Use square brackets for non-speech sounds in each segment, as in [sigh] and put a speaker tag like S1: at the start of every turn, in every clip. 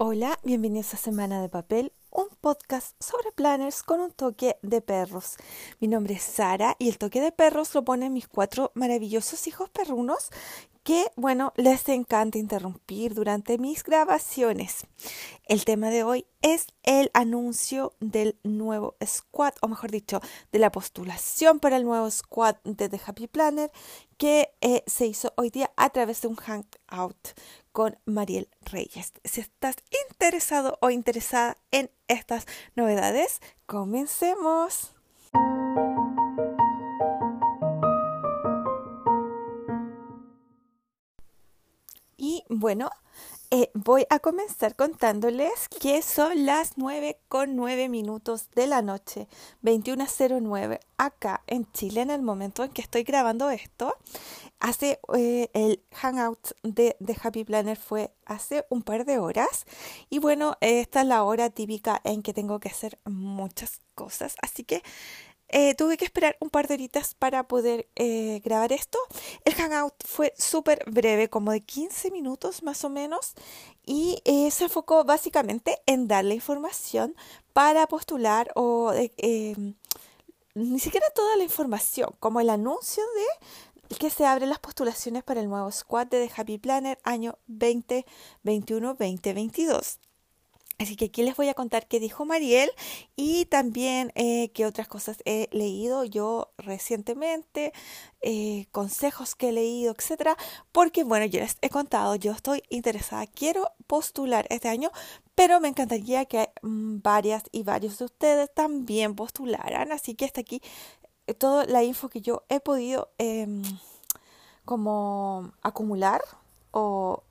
S1: Hola, bienvenidos a Semana de Papel, un podcast sobre planners con un toque de perros. Mi nombre es Sara y el toque de perros lo ponen mis cuatro maravillosos hijos perrunos que, bueno, les encanta interrumpir durante mis grabaciones. El tema de hoy es el anuncio del nuevo squad, o mejor dicho, de la postulación para el nuevo squad de The Happy Planner que eh, se hizo hoy día a través de un hangout con Mariel Reyes. Si estás interesado o interesada en estas novedades, comencemos. Y bueno, eh, voy a comenzar contándoles que son las 9 con 9 minutos de la noche, 21.09 acá en Chile en el momento en que estoy grabando esto. Hace eh, el hangout de, Happy Planner fue hace un par de horas. Y bueno, esta es la hora típica en que tengo que hacer muchas cosas, así que eh, tuve que esperar un par de horitas para poder eh, grabar esto. El hangout fue súper breve, como de 15 minutos más o menos, y se enfocó básicamente en darle información para postular o em, ni siquiera toda la información, como el anuncio de que se abren las postulaciones para el nuevo squad de The Happy Planner año 2021-2022. Así que aquí les voy a contar qué dijo Mariel y también eh, qué otras cosas he leído yo recientemente, eh, consejos que he leído, etcétera. Porque, bueno, yo les he contado, yo estoy interesada, quiero postular este año, pero me encantaría que mm, varias y varios de ustedes también postularan. Así que hasta aquí toda la info que yo he podido em, como acumular o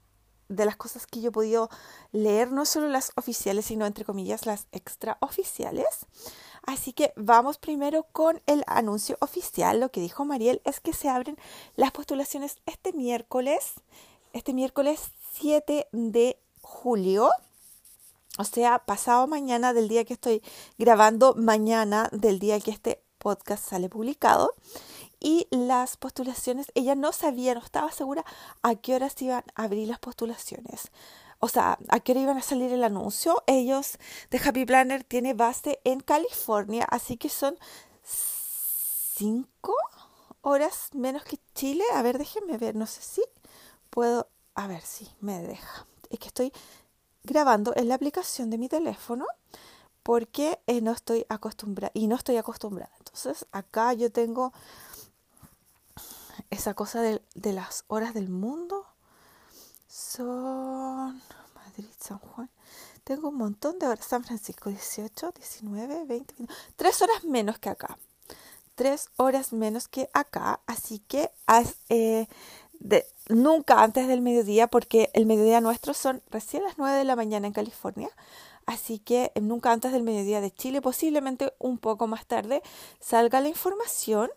S1: de las cosas que yo he podido leer, no solo las oficiales, sino entre comillas las extraoficiales. Así que vamos primero con el anuncio oficial. Lo que dijo Mariel es que se abren las postulaciones este miércoles, este miércoles 7 de julio. O sea, pasado mañana del día que estoy grabando, mañana del día que este podcast sale publicado y las postulaciones, ella no sabía, no estaba segura a qué horas iban a abrir las postulaciones. O sea, a qué hora iban a salir el anuncio. Ellos de Happy Planner tiene base en California, así que son cinco horas menos que Chile. A ver, déjenme ver, no sé si puedo, a ver si me deja. Es que estoy grabando en la aplicación de mi teléfono porque eh, no estoy acostumbrada y no estoy acostumbrada. Entonces, acá yo tengo esa cosa de, las horas del mundo son Madrid, San Juan. Tengo un montón de horas. San Francisco, 18, 19, 20, Tres horas menos que acá. Tres horas menos que acá. Así que eh, nunca antes del mediodía, porque el mediodía nuestro son recién las 9 de la mañana en California. Así que nunca antes del mediodía de Chile, posiblemente un poco más tarde, salga la información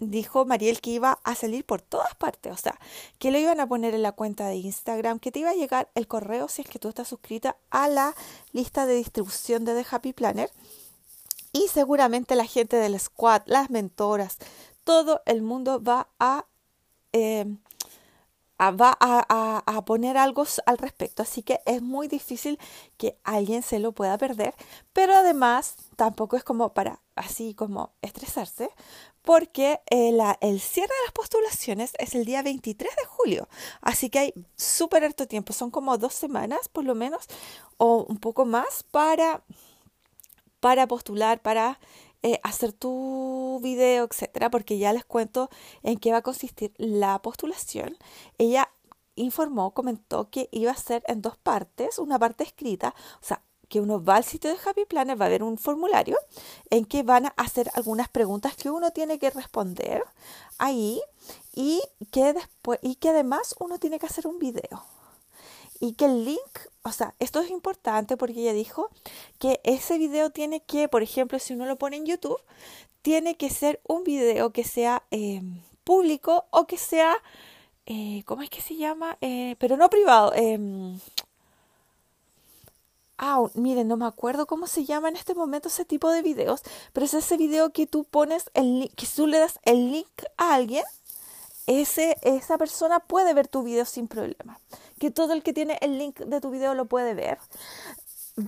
S1: dijo Mariel que iba a salir por todas partes, o sea, que lo iban a poner en la cuenta de Instagram, que te iba a llegar el correo si es que tú estás suscrita a la lista de distribución de The Happy Planner. Y seguramente la gente del squad, las mentoras, todo el mundo va a, eh, va a, poner algo al respecto. Así que es muy difícil que alguien se lo pueda perder. Pero además tampoco es como para así como estresarse, porque el, eh, el, cierre de las postulaciones es el día 23 de julio. Así que hay súper harto tiempo, son como dos semanas por lo menos o un poco más para, para postular, para eh, hacer tu video, etcétera, porque ya les cuento en qué va a consistir la postulación. Ella informó, comentó que iba a ser en dos partes, una parte escrita, o sea, que uno va al sitio de Happy Planner, va a haber un formulario en que van a hacer algunas preguntas que uno tiene que responder ahí y que después y que además uno tiene que hacer un video. Y que el link, o sea, esto es importante porque ella dijo que ese video tiene que, por ejemplo, si uno lo pone en YouTube, tiene que ser un video que sea em, público o que sea, eh, ¿cómo es que se llama? Eh, pero no privado. Ah, miren, no me acuerdo cómo se llama en este momento ese tipo de videos, pero es ese video que tú pones, el que tú le das el link a alguien ese, esa persona puede ver tu video sin problema. Que todo el que tiene el link de tu video lo puede ver.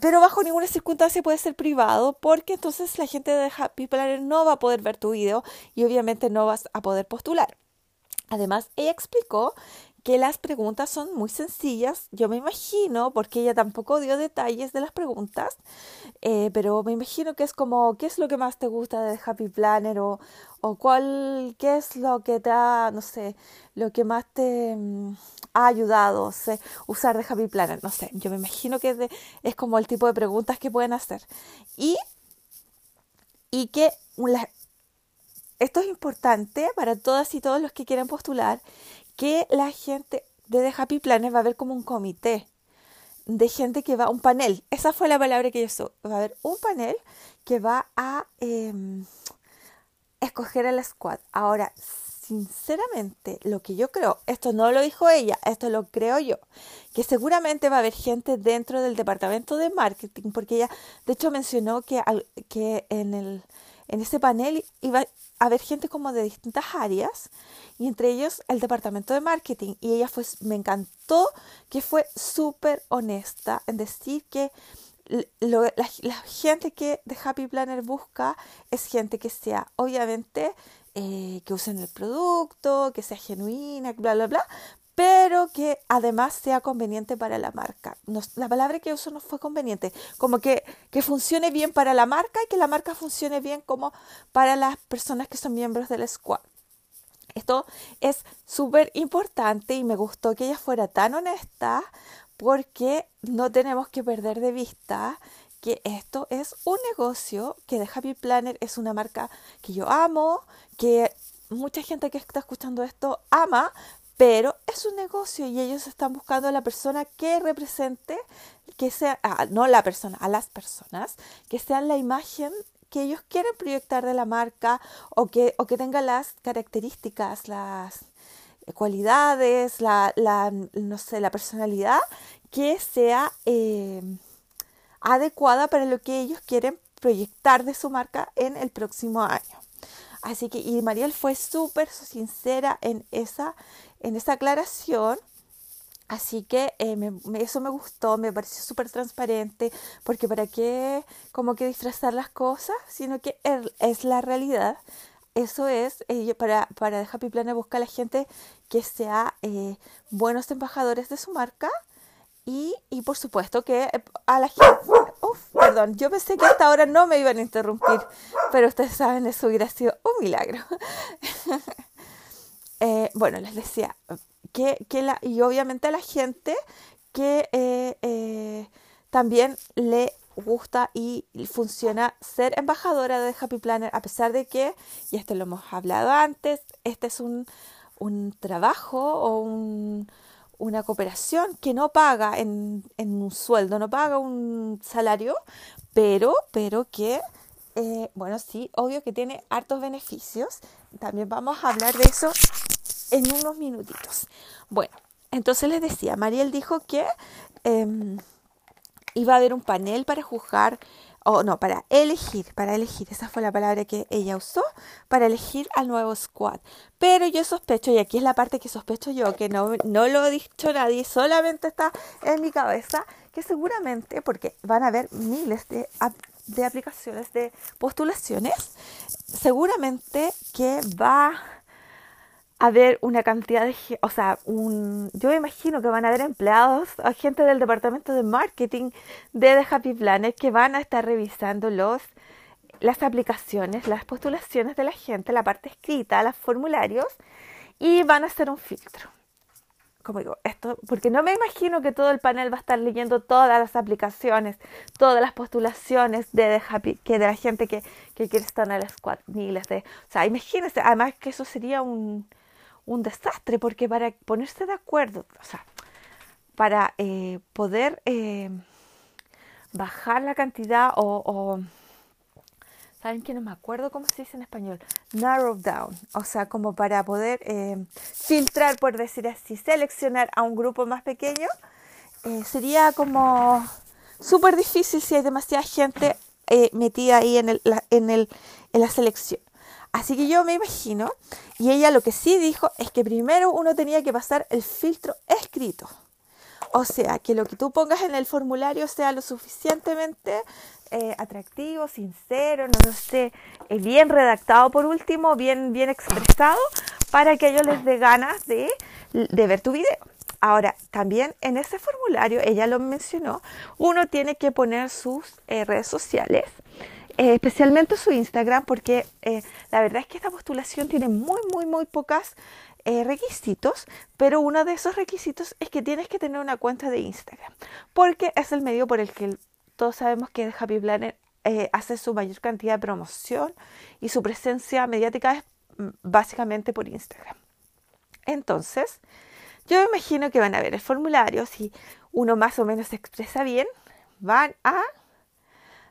S1: Pero bajo ninguna circunstancia puede ser privado porque entonces la gente de Happy Planner no va a poder ver tu video y obviamente no vas a poder postular. Además, ella explicó que las preguntas son muy sencillas, yo me imagino, porque ella tampoco dio detalles de las preguntas, eh, pero me imagino que es como, ¿qué es lo que más te gusta de Happy Planner? O, o cuál, qué es lo que te no sé, lo que más te mm, ha ayudado a usar de Happy Planner, no sé, yo me imagino que es, es como el tipo de preguntas que pueden hacer. Y, y que esto es importante para todas y todos los que quieren postular, que la gente de The Happy Planet va a haber como un comité de gente que va, un panel, esa fue la palabra que yo usó, va a haber un panel que va a em, escoger a la squad. Ahora, sinceramente, lo que yo creo, esto no lo dijo ella, esto lo creo yo, que seguramente va a haber gente dentro del departamento de marketing, porque ella, de hecho, mencionó que, que en, el, en ese panel iba haber gente como de distintas áreas y entre ellos el departamento de marketing. Y ella fue, me encantó que fue súper honesta en decir que la, gente que de Happy Planner busca es gente que sea, obviamente, eh, que usen el producto, que sea genuina, bla, bla, bla, pero que además sea conveniente para la marca. la palabra que uso no fue conveniente, como que, que funcione bien para la marca y que la marca funcione bien como para las personas que son miembros del squad. Esto es súper importante y me gustó que ella fuera tan honesta porque no tenemos que perder de vista que esto es un negocio, que The Happy Planner es una marca que yo amo, que mucha gente que está escuchando esto ama, pero es un negocio y ellos están buscando a la persona que represente, que sea, ah, no la persona, a las personas, que sean la imagen que ellos quieren proyectar de la marca o que, o que tenga las características, las cualidades, la, la no sé, la personalidad que sea eh, adecuada para lo que ellos quieren proyectar de su marca en el próximo año. Así que, y Mariel fue súper sincera en esa, en esa aclaración Así que eh, eso me gustó, me pareció súper transparente, porque para qué como que disfrazar las cosas, sino que es la realidad. Eso es, eh, para, para Happy Planet busca a la gente que sea eh, buenos embajadores de su marca y, y, por supuesto que a la gente... Uf, perdón, yo pensé que hasta ahora no me iban a interrumpir, pero ustedes saben, eso hubiera sido un milagro. [laughs] bueno, les decía, que, que la, y obviamente a la gente que eh, eh, también le gusta y funciona ser embajadora de Happy Planner, a pesar de que, y esto lo hemos hablado antes, este es un, un trabajo o un, una cooperación que no paga en, en, un sueldo, no paga un salario, pero, pero que, eh, bueno, sí, obvio que tiene hartos beneficios. También vamos a hablar de eso en unos minutitos. Bueno, entonces les decía, Mariel dijo que em, iba a haber un panel para juzgar, o no, para elegir, para elegir, esa fue la palabra que ella usó, para elegir al nuevo squad. Pero yo sospecho, y aquí es la parte que sospecho yo, que no, no lo ha dicho nadie, solamente está en mi cabeza, que seguramente, porque van a haber miles de, de aplicaciones de postulaciones, seguramente que va haber una cantidad de, o sea, un, yo imagino que van a haber empleados, gente del departamento de marketing de The Happy Planet que van a estar revisando los, las aplicaciones, las postulaciones de la gente, la parte escrita, los formularios y van a hacer un filtro. Como digo, esto, porque no me imagino que todo el panel va a estar leyendo todas las aplicaciones, todas las postulaciones de, The Happy, que de la gente que, que quiere estar en el squad, ni les de, o sea, imagínense, además que eso sería un, un desastre, porque para ponerse de acuerdo, o sea, para eh, poder eh, bajar la cantidad o, ¿saben que no me acuerdo cómo se dice en español? Narrow down, o sea, como para poder eh, filtrar, por decir así, seleccionar a un grupo más pequeño, sería como súper difícil si hay demasiada gente metida ahí en, el, en, el, en la selección. Así que yo me imagino, y ella lo que sí dijo es que primero uno tenía que pasar el filtro escrito. O sea, que lo que tú pongas en el formulario sea lo suficientemente eh, atractivo, sincero, no, sé, eh, bien redactado por último, bien, bien expresado, para que ellos les dé ganas de, de ver tu video. Ahora, también en ese formulario, ella lo mencionó, uno tiene que poner sus eh, redes sociales, especialmente su Instagram, porque la verdad es que esta postulación tiene muy, muy, muy pocas requisitos, pero uno de esos requisitos es que tienes que tener una cuenta de Instagram, porque es el medio por el que todos sabemos que Happy Planner hace su mayor cantidad de promoción y su presencia mediática es mm, básicamente por Instagram. Entonces, yo me imagino que van a ver el formulario, si uno más o menos se expresa bien, van a,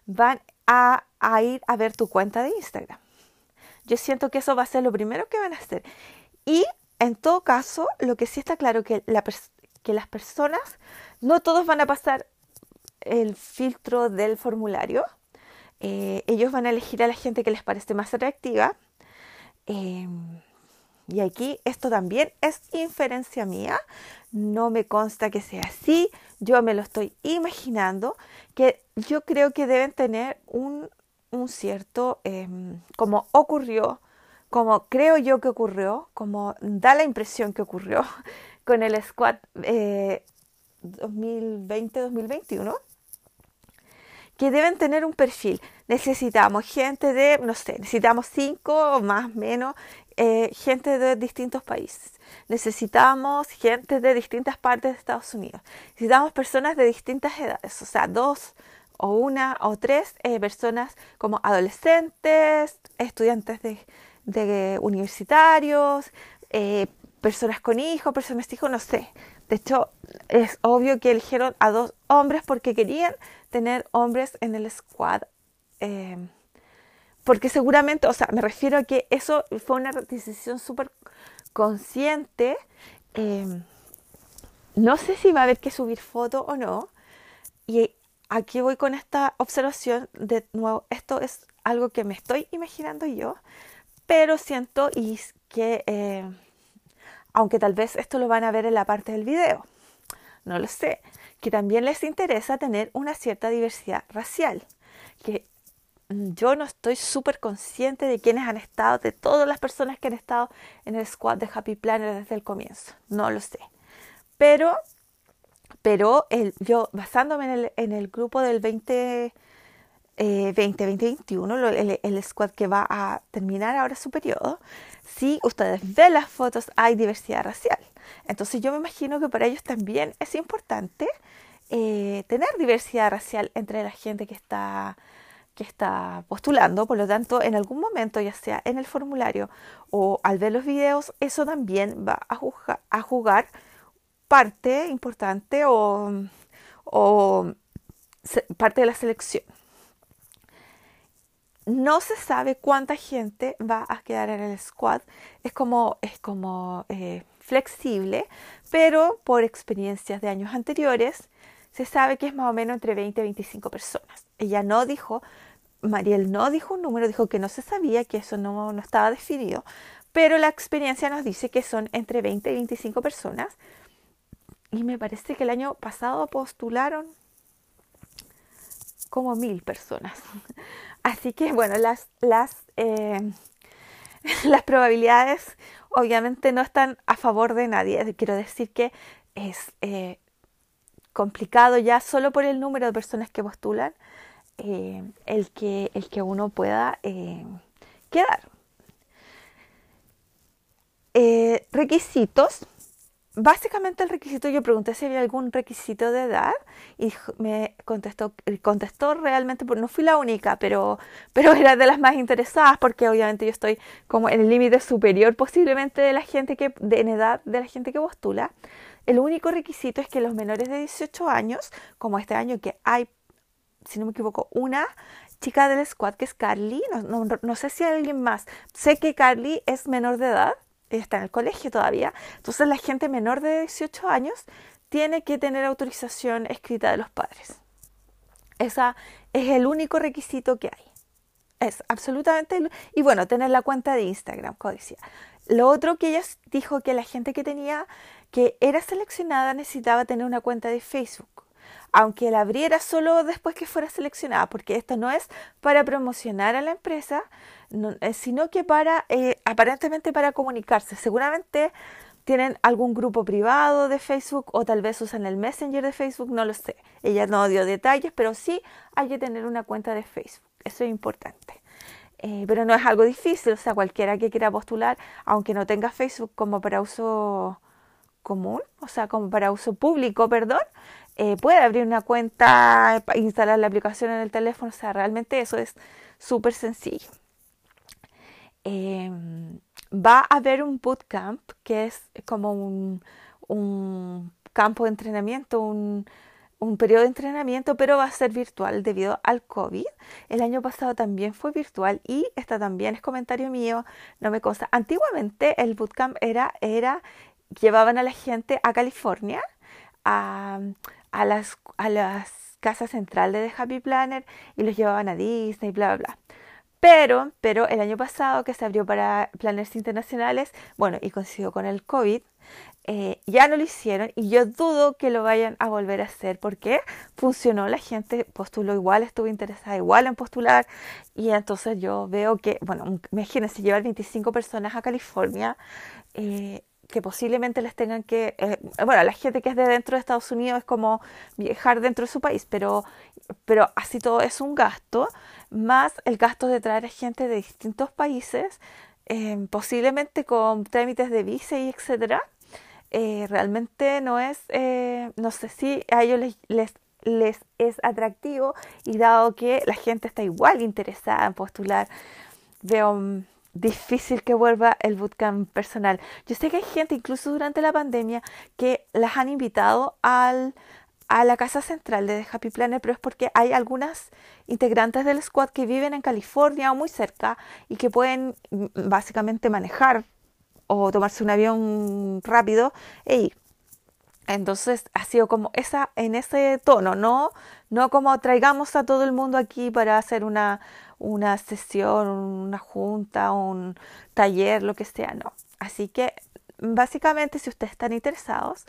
S1: van a, ir a ver tu cuenta de Instagram. Yo siento que eso va a ser lo primero que van a hacer. Y en todo caso, lo que sí está claro que, la que las personas, no todos van a pasar el filtro del formulario. Eh, ellos van a elegir a la gente que les parece más atractiva. Eh, y aquí esto también es inferencia mía, no me consta que sea así, yo me lo estoy imaginando, que yo creo que deben tener un, cierto, em, como ocurrió, como creo yo que ocurrió, como da la impresión que ocurrió [laughs] con el squad 2020-2021 eh, que deben tener un perfil. Necesitamos gente de, no sé, necesitamos cinco o más, menos, eh, gente de distintos países. Necesitamos gente de distintas partes de Estados Unidos. Necesitamos personas de distintas edades, o sea, dos o una o tres eh, personas como adolescentes, estudiantes de, universitarios, eh, personas con hijos, personas hijos, no sé. De hecho, es obvio que eligieron a dos hombres porque querían tener hombres en el squad. Eh, porque seguramente, o sea, me refiero a que eso fue una decisión súper consciente. Eh, no sé si va a haber que subir foto o no. Y aquí voy con esta observación. De nuevo, esto es algo que me estoy imaginando yo, pero siento y que eh, aunque tal vez esto lo van a ver en la parte del video, no lo sé, que también les interesa tener una cierta diversidad racial, que yo no estoy súper consciente de quiénes han estado, de todas las personas que han estado en el squad de Happy Planner desde el comienzo, no lo sé, pero, pero el, yo basándome en el, en el grupo del 20... 2021, eh, el, el, squad que va a terminar ahora su periodo, si ustedes ven las fotos hay diversidad racial. Entonces yo me imagino que para ellos también es importante eh, tener diversidad racial entre la gente que está, que está postulando. Por lo tanto, en algún momento, ya sea en el formulario o al ver los videos, eso también va a, jugar parte importante o, o parte de la selección. No se sabe cuánta gente va a quedar en el squad. Es como, es como eh, flexible, pero por experiencias de años anteriores se sabe que es más o menos entre 20 y 25 personas. Ella no dijo, Mariel no dijo un número, dijo que no se sabía, que eso no, no estaba definido, pero la experiencia nos dice que son entre 20 y 25 personas. Y me parece que el año pasado postularon como mil personas. [laughs] Así que bueno, las, las, eh, [laughs] las probabilidades obviamente no están a favor de nadie. Quiero decir que es eh, complicado ya solo por el número de personas que postulan eh, el, que, el que uno pueda quedar. requisitos básicamente el requisito, yo pregunté si había algún requisito de edad y me contestó, contestó realmente, porque no fui la única, pero, pero [laughs] era de las más interesadas porque obviamente yo estoy como en el límite superior posiblemente de la gente que, de, en edad de la gente que postula. El único requisito es que los menores de 18 años, como este año que hay, si no me equivoco, una chica del squad que es Carly, no, no, no sé si hay alguien más, sé que Carly es menor de edad, está en el colegio todavía. Entonces la gente menor de 18 años tiene que tener autorización escrita de los padres. Ese es el único requisito que hay. Es absolutamente... Y bueno, tener la cuenta de Instagram, como decía. Lo otro que ella dijo que la gente que tenía, que era seleccionada, necesitaba tener una cuenta de Facebook. Aunque la abriera solo después que fuera seleccionada, porque esto no es para promocionar a la empresa, eh, sino que para, eh, aparentemente para comunicarse. Seguramente tienen algún grupo privado de Facebook o tal vez usan el Messenger de Facebook, no lo sé. Ella no dio detalles, pero sí hay que tener una cuenta de Facebook. Eso es importante. Eh, pero no es algo difícil, o sea, cualquiera que quiera postular, aunque no tenga Facebook como para uso común, o sea, como para uso público, perdón, eh, puede abrir una cuenta, instalar la aplicación en el teléfono, o sea, realmente eso es súper sencillo. Em, va a haber un bootcamp que es como un, un campo de entrenamiento, un, un periodo de entrenamiento, pero va a ser virtual debido al COVID. El año pasado también fue virtual y esta también es comentario mío, no me consta. Antiguamente el bootcamp era, era llevaban a la gente a California, a, a, las, a las casas centrales de Happy Planner y los llevaban a Disney, bla, bla, bla. Pero, pero el año pasado que se abrió para planners internacionales, bueno, y coincidió con el COVID, eh, ya no lo hicieron y yo dudo que lo vayan a volver a hacer porque funcionó, la gente postuló igual, estuvo interesada igual en postular y entonces yo veo que, bueno, imagínense llevar 25 personas a California, eh, que posiblemente les tengan que, eh, bueno, la gente que es de dentro de Estados Unidos es como viajar dentro de su país, pero, pero así todo es un gasto, más el gasto de traer a gente de distintos países, posiblemente con trámites de visa y etcétera eh, realmente no es, eh, no sé si a ellos les, les, les, es atractivo y dado que la gente está igual interesada en postular, veo mm, difícil que vuelva el bootcamp personal. Yo sé que hay gente, incluso durante la pandemia, que las han invitado al, a la casa central de Happy Planet, pero es porque hay algunas integrantes del squad que viven en California o muy cerca y que pueden mm, básicamente manejar o tomarse un avión rápido e ir. Entonces ha sido como esa, en ese tono, no, no como traigamos a todo el mundo aquí para hacer una, una sesión, una junta, un taller, lo que sea, no. Así que básicamente si ustedes están interesados,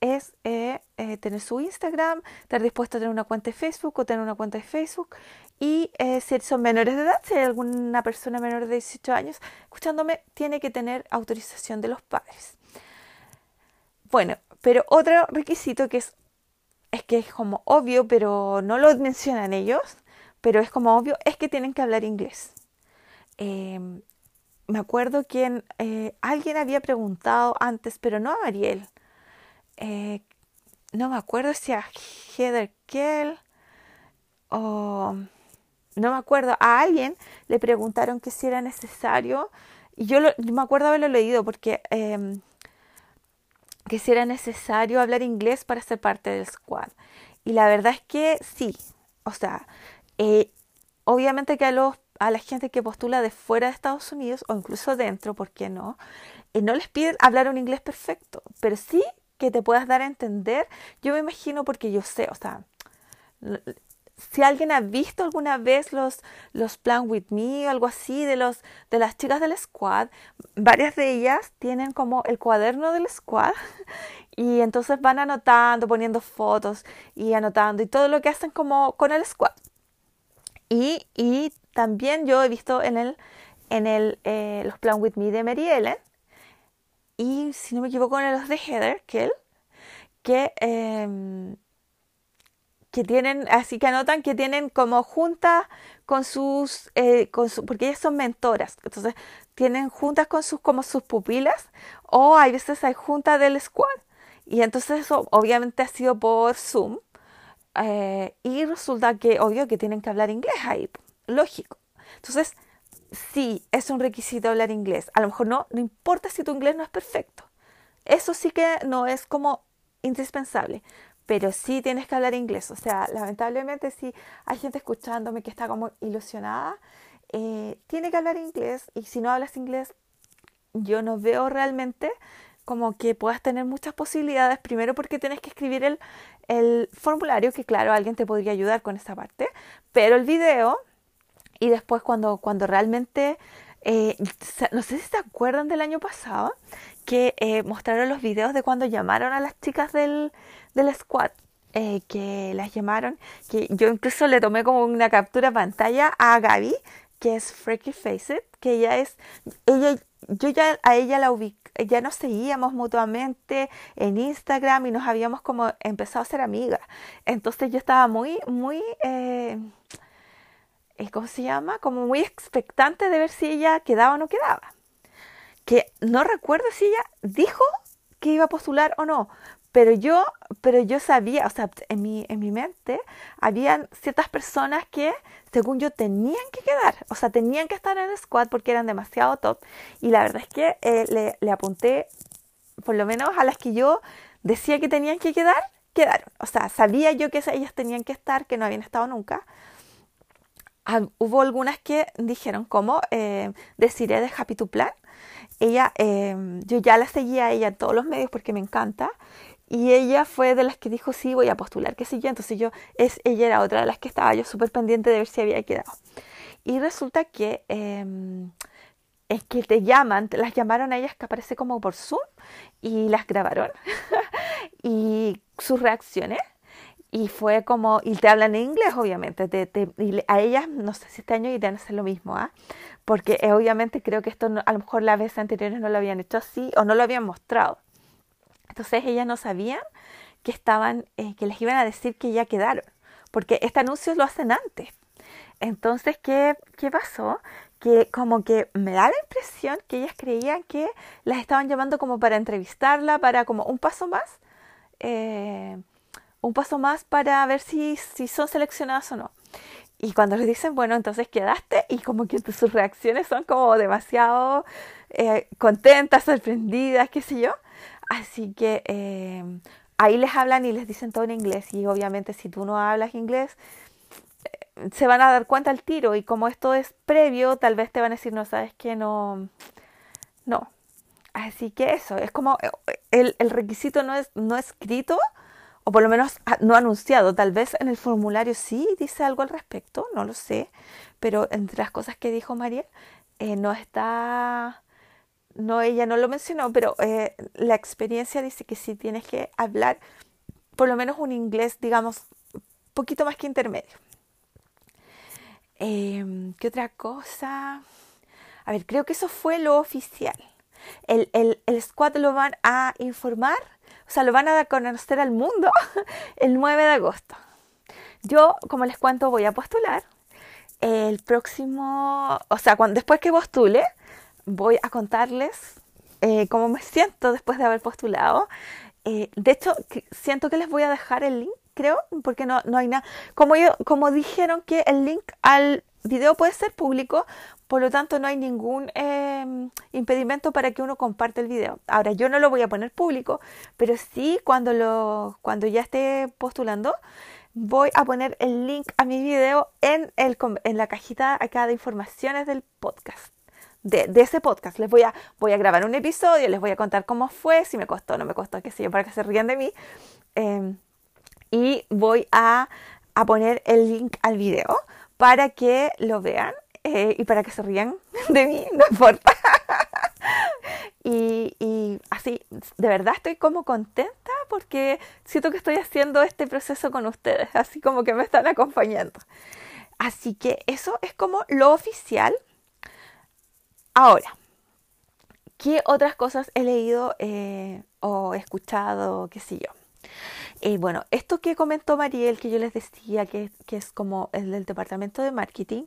S1: es eh, eh, tener su Instagram, estar dispuesto a tener una cuenta de Facebook o tener una cuenta de Facebook. Y eh, si son menores de edad, si hay alguna persona menor de 18 años escuchándome, tiene que tener autorización de los padres. Bueno, pero otro requisito que es, es que es como obvio, pero no lo mencionan ellos, pero es como obvio, es que tienen que hablar inglés. Em, me acuerdo que alguien había preguntado antes, pero no a Mariel, eh, no me acuerdo si a Heather Kell o no me acuerdo, a alguien le preguntaron que si era necesario, y yo, me acuerdo haberlo leído porque em, que si era necesario hablar inglés para ser parte del squad. Y la verdad es que sí, o sea, eh, obviamente que a, los, a la gente que postula de fuera de Estados Unidos o incluso dentro, ¿por qué no? Eh, no les piden hablar un inglés perfecto, pero sí que te puedas dar a entender, yo me imagino porque yo sé, o sea, si alguien ha visto alguna vez los, los Plan With Me o algo así de, los, de las chicas del squad, varias de ellas tienen como el cuaderno del squad [laughs] y entonces van anotando, poniendo fotos y anotando y todo lo que hacen como con el squad. Y, y también yo he visto en el, en el, eh, los Plan With Me de Mary Ellen y si no me equivoco en los de Heather Kell, que, em, que tienen, así que anotan que tienen como juntas con sus, eh, con su, porque ellas son mentoras, entonces tienen juntas con sus, como sus pupilas, o hay veces hay juntas del squad, y entonces eso obviamente ha sido por Zoom, eh, y resulta que obvio que tienen que hablar inglés ahí, lógico. Entonces, sí es un requisito hablar inglés. A lo mejor no, no importa si tu inglés no es perfecto. Eso sí que no es como indispensable, pero sí tienes que hablar inglés. O sea, lamentablemente si hay gente escuchándome que está como ilusionada, eh, tiene que hablar inglés y si no hablas inglés, yo no veo realmente como que puedas tener muchas posibilidades, primero porque tienes que escribir el, el formulario, que claro, alguien te podría ayudar con esa parte, pero el video Y después cuando, cuando realmente, eh, no sé si se acuerdan del año pasado, que eh, mostraron los videos de cuando llamaron a las chicas del, del squad. Eh, que las llamaron, que yo incluso le tomé como una captura pantalla a Gaby, que es Freaky Face It, que ella es, ella, yo ya a ella la ubiqué, ya nos seguíamos mutuamente en Instagram y nos habíamos como empezado a ser amigas. Entonces yo estaba muy, muy, eh, eh, ¿cómo se llama? Como muy expectante de ver si ella quedaba o no quedaba. Que no recuerdo si ella dijo que iba a postular o no, pero yo, pero yo sabía, o sea, en mi, en mi mente, habían ciertas personas que, según yo, tenían que quedar, o sea, tenían que estar en el squad porque eran demasiado top. Y la verdad es que eh, le, le apunté, por lo menos a las que yo decía que tenían que quedar, quedaron. O sea, sabía yo que ellas tenían que estar, que no habían estado nunca. Ah, hubo algunas que dijeron, como eh, de Happy to Plan. Ella, eh, yo ya la seguía a ella en todos los medios porque me encanta. Y ella fue de las que dijo, sí, voy a postular, qué sé yo. Entonces yo, es, ella era otra de las que estaba yo súper pendiente de ver si había quedado. Y resulta que em, es que te llaman, las llamaron a ellas que aparece como por Zoom y las grabaron. [laughs] y sus reacciones. Y fue como, y te hablan en inglés, obviamente. Te, te, a ellas, no sé si este año irán a hacer lo mismo, ¿ah? Porque eh, obviamente creo que esto a lo mejor las veces anteriores no lo habían hecho así o no lo habían mostrado. Entonces ellas no sabían que estaban, eh, que les iban a decir que ya quedaron, porque este anuncio lo hacen antes. Entonces, ¿qué, ¿qué pasó? Que como que me da la impresión que ellas creían que las estaban llamando como para entrevistarla, para como un paso más, eh, un paso más para ver si, si son seleccionadas o no. Y cuando les dicen, bueno, entonces quedaste, y como que sus reacciones son como demasiado eh, contentas, sorprendidas, qué sé yo. Así que em, ahí les hablan y les dicen todo en inglés y obviamente si tú no hablas inglés eh, se van a dar cuenta al tiro y como esto es previo tal vez te van a decir no sabes que no no así que eso es como eh, el, el requisito no es no escrito o por lo menos no anunciado. Tal vez en el formulario sí dice algo al respecto no lo sé pero entre las cosas que dijo María eh, no está no, ella no lo mencionó, pero eh, la experiencia dice que sí tienes que hablar por lo menos un inglés, digamos, poquito más que intermedio. Em, ¿Qué otra cosa? A ver, creo que eso fue lo oficial. El, el, el squad lo van a informar, o sea, lo van a dar a conocer al mundo [laughs] el 9 de agosto. Yo, como les cuento, voy a postular el próximo, o sea, cuando, después que postule, voy a contarles eh, cómo me siento después de haber postulado. Eh, de hecho, siento que les voy a dejar el link, creo, porque no, no hay nada. Como, como dijeron que el link al video puede ser público, por lo tanto no hay ningún em, impedimento para que uno comparte el video. Ahora, yo no lo voy a poner público, pero sí cuando, lo, cuando ya esté postulando, voy a poner el link a mi video en, el, en la cajita acá de informaciones del podcast de, ese podcast. Les voy a, voy a grabar un episodio, les voy a contar cómo fue, si me costó, no me costó, qué sé yo, para que se rían de mí. Em, y voy a, a, poner el link al video para que lo vean eh, y para que se rían [laughs] de mí, no importa. [laughs] y, y así, de verdad estoy como contenta porque siento que estoy haciendo este proceso con ustedes, así como que me están acompañando. Así que eso es como lo oficial Ahora, ¿qué otras cosas he leído eh, o escuchado, qué sé yo? Eh, bueno, esto que comentó Mariel, que yo les decía que, es como el del departamento de marketing,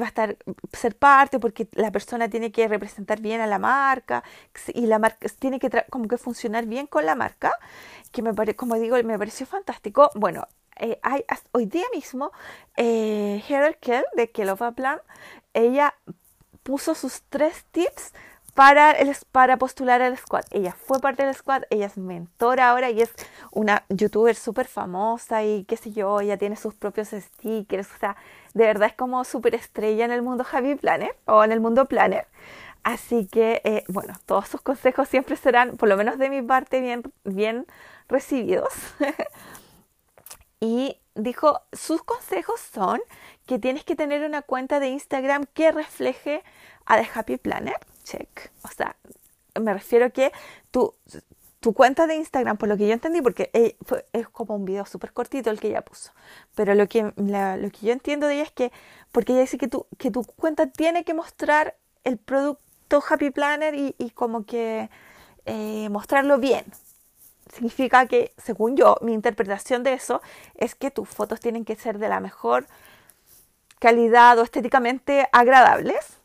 S1: va a estar ser parte porque la persona tiene que representar bien a la marca y la marca tiene que como que funcionar bien con la marca, que me pare, como digo, me pareció fantástico. Bueno, eh, hay, hoy día mismo eh, Heather Kell de Kelova Plan, ella puso sus tres tips para, el, para postular al squad. Ella fue parte del squad, ella es mentora ahora y es una youtuber súper famosa y qué sé yo, ella tiene sus propios stickers, o sea, de verdad es como súper estrella en el mundo Javi Planner o en el mundo Planner. Así que, eh, bueno, todos sus consejos siempre serán, por lo menos de mi parte, bien, bien recibidos. [laughs] y dijo, sus consejos son que tienes que tener una cuenta de Instagram que refleje a The Happy Planner. Check. O sea, me refiero que tu, tu cuenta de Instagram, por lo que yo entendí, porque es como un video súper cortito el que ella puso, pero lo que, lo que yo entiendo de ella es que, porque ella dice que tu, que tu cuenta tiene que mostrar el producto Happy Planner y, y como que eh, mostrarlo bien. Significa que, según yo, mi interpretación de eso es que tus fotos tienen que ser de la mejor calidad o estéticamente agradables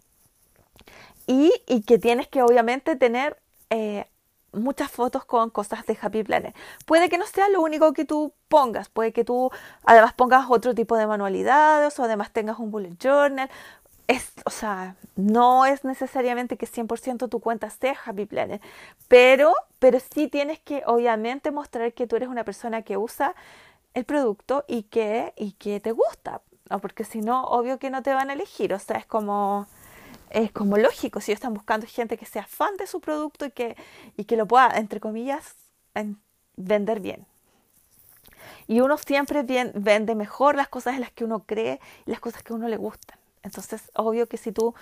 S1: y, y que tienes que obviamente tener eh, muchas fotos con cosas de Happy Planner. Puede que no sea lo único que tú pongas, puede que tú además pongas otro tipo de manualidades o además tengas un bullet journal. Es, o sea, no es necesariamente que 100% tu cuenta sea Happy Planner, pero, pero sí tienes que obviamente mostrar que tú eres una persona que usa el producto y que, y que te gusta, porque si no, obvio que no te van a elegir, o sea, es como es como lógico si están buscando gente que sea fan de su producto y que, y que lo pueda, entre comillas, vender bien. Y uno siempre bien, vende mejor las cosas en las que uno cree y las cosas que a uno le gustan. Entonces, obvio que si tú,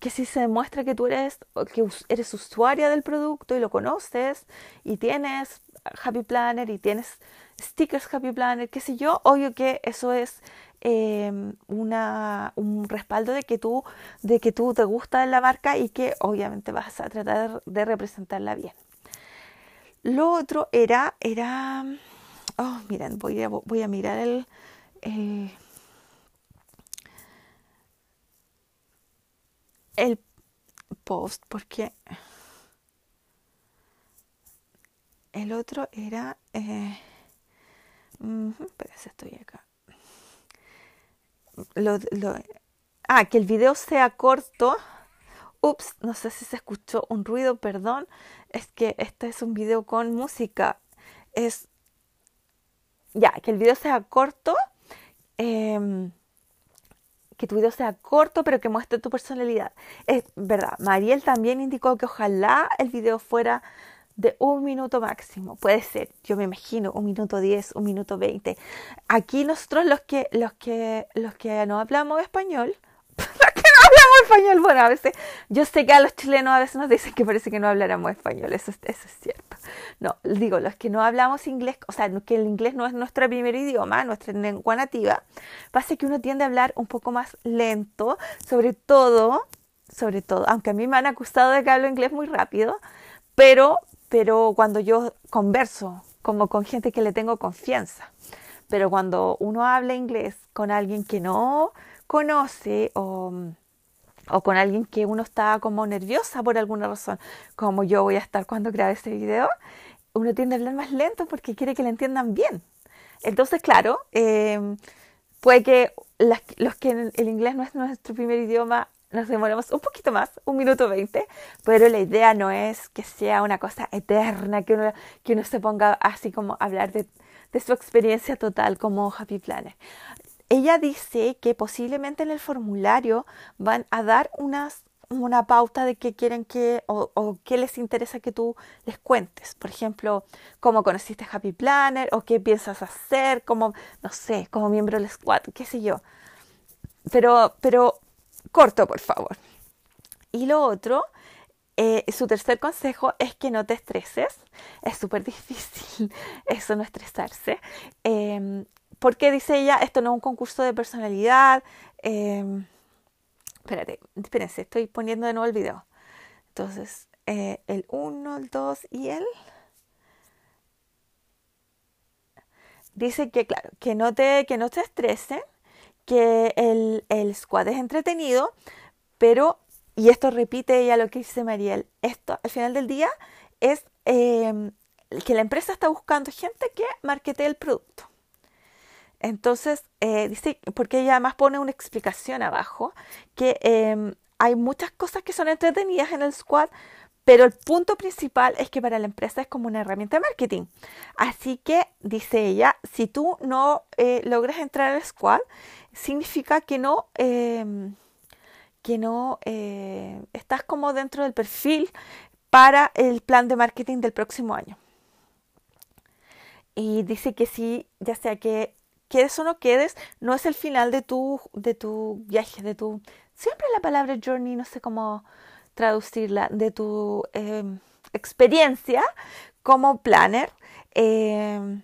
S1: que si se demuestra que tú eres, que eres usuaria del producto y lo conoces y tienes Happy Planner y tienes stickers Happy Planner, qué sé yo, obvio que eso es Em, una, un respaldo de que tú de que tú te gusta la marca y que obviamente vas a tratar de representarla bien. Lo otro era era oh miren voy a, voy a mirar el, el el post porque el otro era eh, estoy acá lo, ah, que el video sea corto. Ups, no sé si se escuchó un ruido, perdón. Es que este es un video con música. Es. Ya, que el video sea corto. Em, que tu video sea corto, pero que muestre tu personalidad. Es verdad. Mariel también indicó que ojalá el video fuera de un minuto máximo. Puede ser, yo me imagino, un minuto diez, un minuto veinte. Aquí nosotros los que, los que, los que no hablamos español, [laughs] los que no hablamos español, bueno, a veces, yo sé que a los chilenos a veces nos dicen que parece que no habláramos español, eso, eso es cierto. No, digo, los que no hablamos inglés, o sea, que el inglés no es nuestro primer idioma, nuestra lengua nativa, pasa que uno tiende a hablar un poco más lento, sobre todo, sobre todo, aunque a mí me han acusado de que hablo inglés muy rápido, pero pero cuando yo converso como con gente que le tengo confianza, pero cuando uno habla inglés con alguien que no conoce o, o con alguien que uno está como nerviosa por alguna razón, como yo voy a estar cuando grabe este video, uno tiende a hablar más lento porque quiere que le entiendan bien. Entonces, claro, eh, puede que los que el inglés no es nuestro primer idioma nos demoramos un poquito más, un minuto veinte, pero la idea no es que sea una cosa eterna, que uno, que uno se ponga así como a hablar de, de su experiencia total como Happy Planner. Ella dice que posiblemente en el formulario van a dar unas, una pauta de qué quieren que o, o qué les interesa que tú les cuentes. Por ejemplo, cómo conociste Happy Planner o qué piensas hacer como, no sé, como miembro del squad, qué sé yo. Pero, pero corto, por favor. Y lo otro, eh, su tercer consejo es que no te estreses. Es súper difícil [laughs] eso, no estresarse. Em, porque dice ella, esto no es un concurso de personalidad. Eh, espérate, espérense, estoy poniendo de nuevo el video. Entonces, eh, el 1, el 2 y el... Dice que, claro, que no te, que no te estresen, que el, el squad es entretenido, pero, y esto repite ella lo que dice Mariel, esto al final del día es em, que la empresa está buscando gente que marketee el producto. Entonces, eh, dice, porque ella además pone una explicación abajo, que em, hay muchas cosas que son entretenidas en el squad, pero el punto principal es que para la empresa es como una herramienta de marketing. Así que, dice ella, si tú no eh, logras entrar al squad, significa que no, em, que no eh, estás como dentro del perfil para el plan de marketing del próximo año. Y dice que sí, ya sea que quedes o no quedes, no es el final de tu, de tu viaje, de tu... Siempre la palabra journey, no sé cómo traducirla, de tu em, experiencia como planner. Em,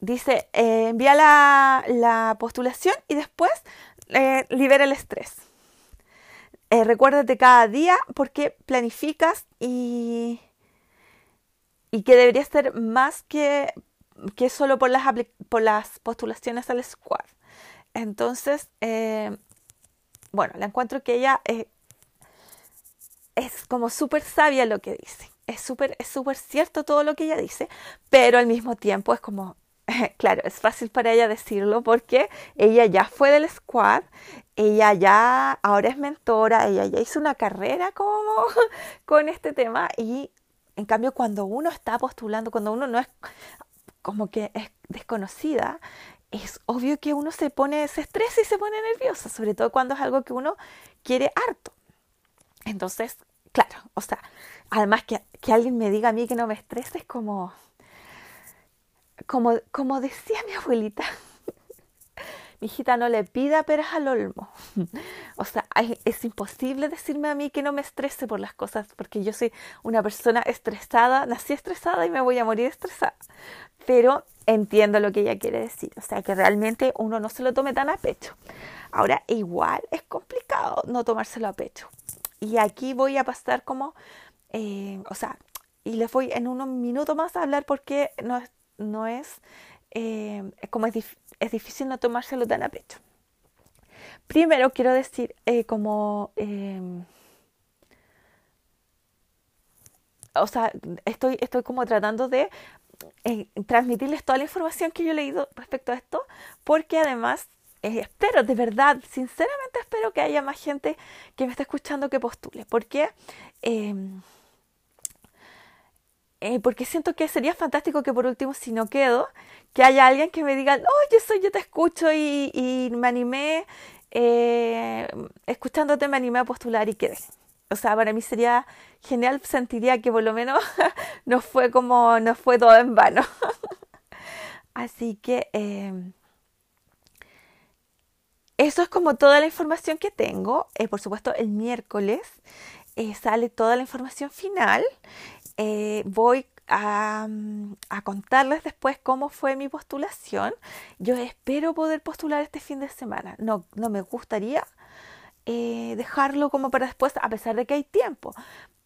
S1: dice, eh, envía la, la, postulación y después eh, libera el estrés. Eh, recuérdate cada día porque planificas y, y que debería ser más que, que solo por las, por las postulaciones al squad. Entonces, eh, bueno, la encuentro que ella es como súper sabia lo que dice. Es súper es súper cierto todo lo que ella dice, pero al mismo tiempo es como, [laughs] claro, es fácil para ella decirlo porque ella ya fue del squad, ella ya ahora es mentora, ella ya hizo una carrera como [laughs] con este tema y en cambio cuando uno está postulando, cuando uno no es como que es desconocida, es obvio que uno se pone, se estresa y se pone nerviosa, sobre todo cuando es algo que uno quiere harto. Entonces, claro, o sea, además que, que alguien me diga a mí que no me estrese es como, como, como decía mi abuelita, [laughs] mi hijita no le pida peras al olmo. [laughs] O sea, es imposible decirme a mí que no me estrese por las cosas, porque yo soy una persona estresada, nací estresada y me voy a morir estresada. Pero entiendo lo que ella quiere decir, o sea, que realmente uno no se lo tome tan a pecho. Ahora, igual es complicado no tomárselo a pecho. Y aquí voy a pasar como, eh, o sea, y les voy en unos minutos más a hablar porque no es no es eh, como es, es, difícil no tomárselo tan a pecho. Primero quiero decir eh, como o sea, estoy, estoy como tratando de transmitirles toda la información que yo he leído respecto a esto, porque además espero, de verdad, sinceramente espero que haya más gente que me esté escuchando que postule, porque em, eh, porque siento que sería fantástico que por último, si no quedo, que haya alguien que me diga, oye, soy, yo te escucho y, me animé, eh, escuchándote me animé a postular y quedé. O sea, para mí sería genial, sentiría que por lo menos [laughs] no fue como, no fue todo en vano. [laughs] Así que em, eso es como toda la información que tengo. Eh, por supuesto, el miércoles sale toda la información final eh, voy a, contarles después cómo fue mi postulación. Yo espero poder postular este fin de semana. No, no me gustaría eh, dejarlo como para después, a pesar de que hay tiempo.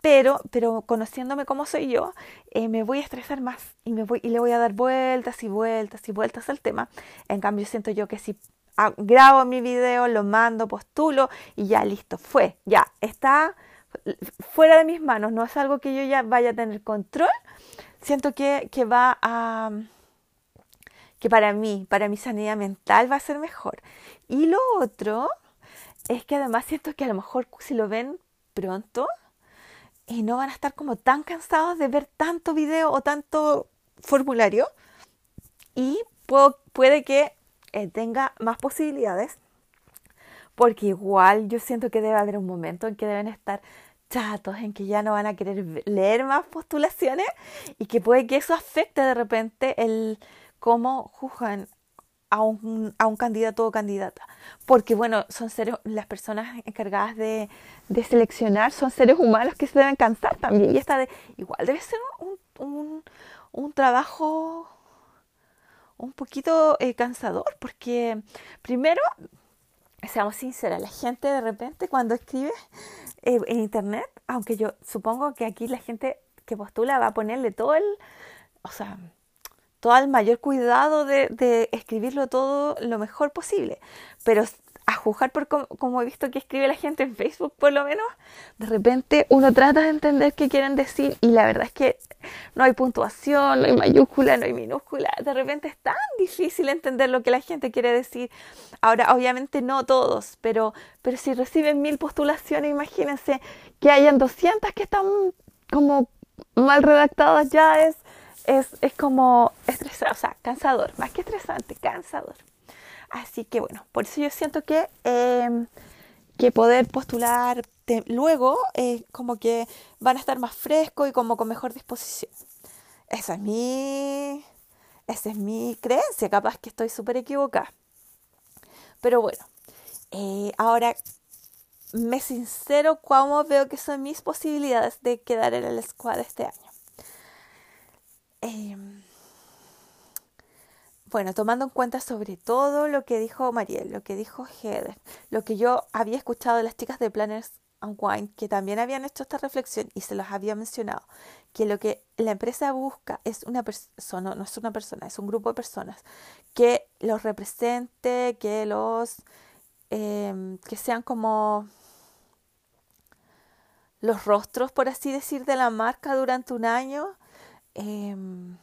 S1: Pero, pero conociéndome como soy yo, eh, me voy a estresar más y, me voy, y le voy a dar vueltas y vueltas y vueltas al tema. En cambio, siento yo que si grabo mi video, lo mando, postulo y ya listo, fue, ya está fuera de mis manos, no es algo que yo ya vaya a tener control, siento que, que va a que para mí, para mi sanidad mental va a ser mejor. Y lo otro es que además siento que a lo mejor si lo ven pronto, y no van a estar como tan cansados de ver tanto video o tanto formulario y puede que eh, tenga más posibilidades porque igual yo siento que debe haber un momento en que deben estar chatos, en que ya no van a querer leer más postulaciones y que puede que eso afecte de repente el cómo juzgan a un, a un candidato o candidata. Porque bueno, son seres, las personas encargadas de, de, seleccionar son seres humanos que se deben cansar también. Y esta de, igual debe ser un, un, un trabajo un poquito eh, cansador, porque primero seamos sinceras, la gente de repente cuando escribe eh, en internet, aunque yo supongo que aquí la gente que postula va a ponerle todo el, o sea, todo el mayor cuidado de, de escribirlo todo lo mejor posible, pero a juzgar por cómo, he visto que escribe la gente en Facebook, por lo menos, de repente uno trata de entender qué quieren decir y la verdad es que no hay puntuación, no hay mayúscula, no hay minúscula. De repente es tan difícil entender lo que la gente quiere decir. Ahora, obviamente no todos, pero, pero si reciben mil postulaciones, imagínense que hayan 200 que están como mal redactadas ya es, es, es como estresante, o sea, cansador, más que estresante, cansador. Así que bueno, por eso yo siento que, em, que poder postular luego eh, como que van a estar más frescos y como con mejor disposición. Esa es mi, Esa es mi creencia, capaz que estoy súper equivocada. Pero bueno, eh, ahora me sincero cómo veo que son mis posibilidades de quedar en el squad este año. Bueno, tomando en cuenta sobre todo lo que dijo Mariel, lo que dijo Heather, lo que yo había escuchado de las chicas de Planners and Wine, que también habían hecho esta reflexión y se los había mencionado, que lo que la empresa busca es una persona, no es una persona, es un grupo de personas que los represente, que los, em, que sean como los rostros, por así decir, de la marca durante un año. Em,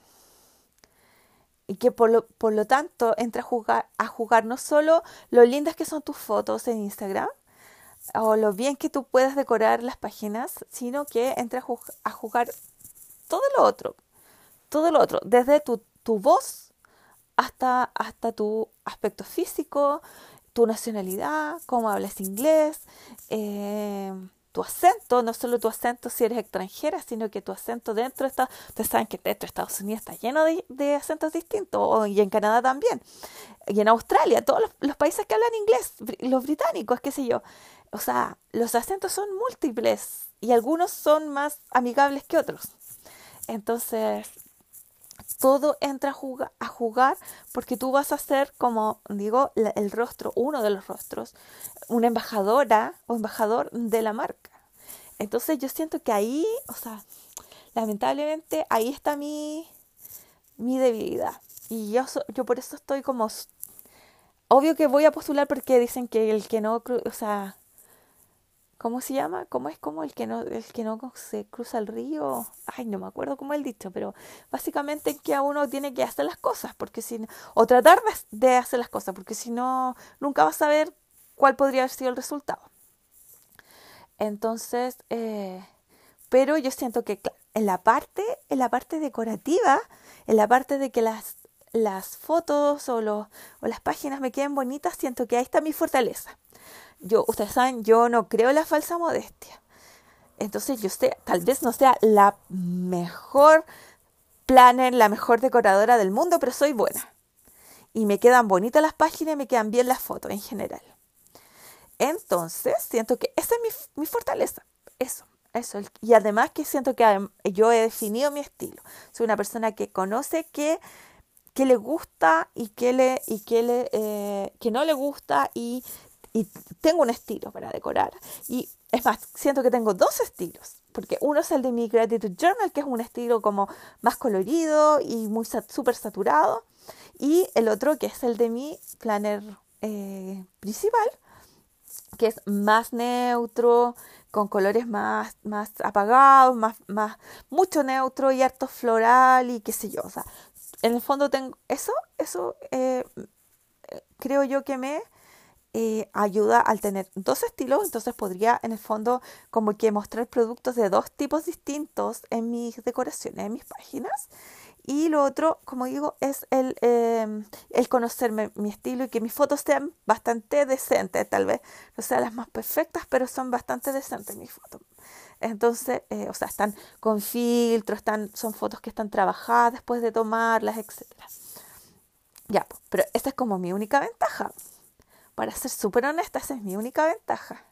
S1: y que por lo, por lo tanto entra a jugar, a jugar no solo lo lindas que son tus fotos en Instagram o lo bien que tú puedes decorar las páginas, sino que entra a, jugar todo lo otro, todo lo otro, desde tu, tu voz hasta, hasta tu aspecto físico, tu nacionalidad, cómo hablas inglés, eh, tu acento, no solo tu acento si eres extranjera, sino que tu acento dentro está, ustedes saben que dentro de Estados Unidos está lleno de, acentos distintos, y en Canadá también, y en Australia, todos los, países que hablan inglés, los británicos, qué sé yo. O sea, los acentos son múltiples y algunos son más amigables que otros. Entonces, todo entra a, jugar porque tú vas a ser, como digo, el rostro, uno de los rostros, una embajadora o embajador de la marca. Entonces yo siento que ahí, o sea, lamentablemente ahí está mi, mi debilidad. Y yo, yo por eso estoy como... Obvio que voy a postular porque dicen que el que no, o sea, ¿cómo se llama? ¿Cómo es como el que no, el que no se cruza el río? Ay, no me acuerdo cómo el dicho, pero básicamente que uno tiene que hacer las cosas, porque si o tratar de, hacer las cosas, porque si no, nunca vas a saber cuál podría haber sido el resultado. Entonces, eh, pero yo siento que en la parte, en la parte decorativa, en la parte de que las, las fotos o, o las páginas me queden bonitas, siento que ahí está mi fortaleza yo, ustedes saben, yo no creo en la falsa modestia. Entonces yo sé, tal vez no sea la mejor planner, la mejor decoradora del mundo, pero soy buena. Y me quedan bonitas las páginas y me quedan bien las fotos en general. Entonces, siento que esa es mi, fortaleza. Eso, eso. Y además que siento que yo he definido mi estilo. Soy una persona que conoce que, que le gusta y que, le, y le, eh, que no le gusta y y tengo un estilo para decorar. Y es más, siento que tengo dos estilos, porque uno es el de mi Gratitude Journal, que es un estilo como más colorido y muy súper saturado, y el otro que es el de mi planner eh, principal, que es más neutro, con colores más, más apagados, más, más, mucho neutro y harto floral y qué sé yo. O sea, en el fondo tengo eso, eso eh, creo yo que me eh, ayuda al tener dos estilos, entonces podría en el fondo como que mostrar productos de dos tipos distintos en mis decoraciones, en mis páginas. Y lo otro, como digo, es el, em, el conocerme mi estilo y que mis fotos sean bastante decentes, tal vez no sean las más perfectas, pero son bastante decentes mis fotos. Entonces, eh, o sea, están con filtro, están, son fotos que están trabajadas después de tomarlas, etc. Ya, pero esta es como mi única ventaja para ser súper honesta, esa es mi única ventaja.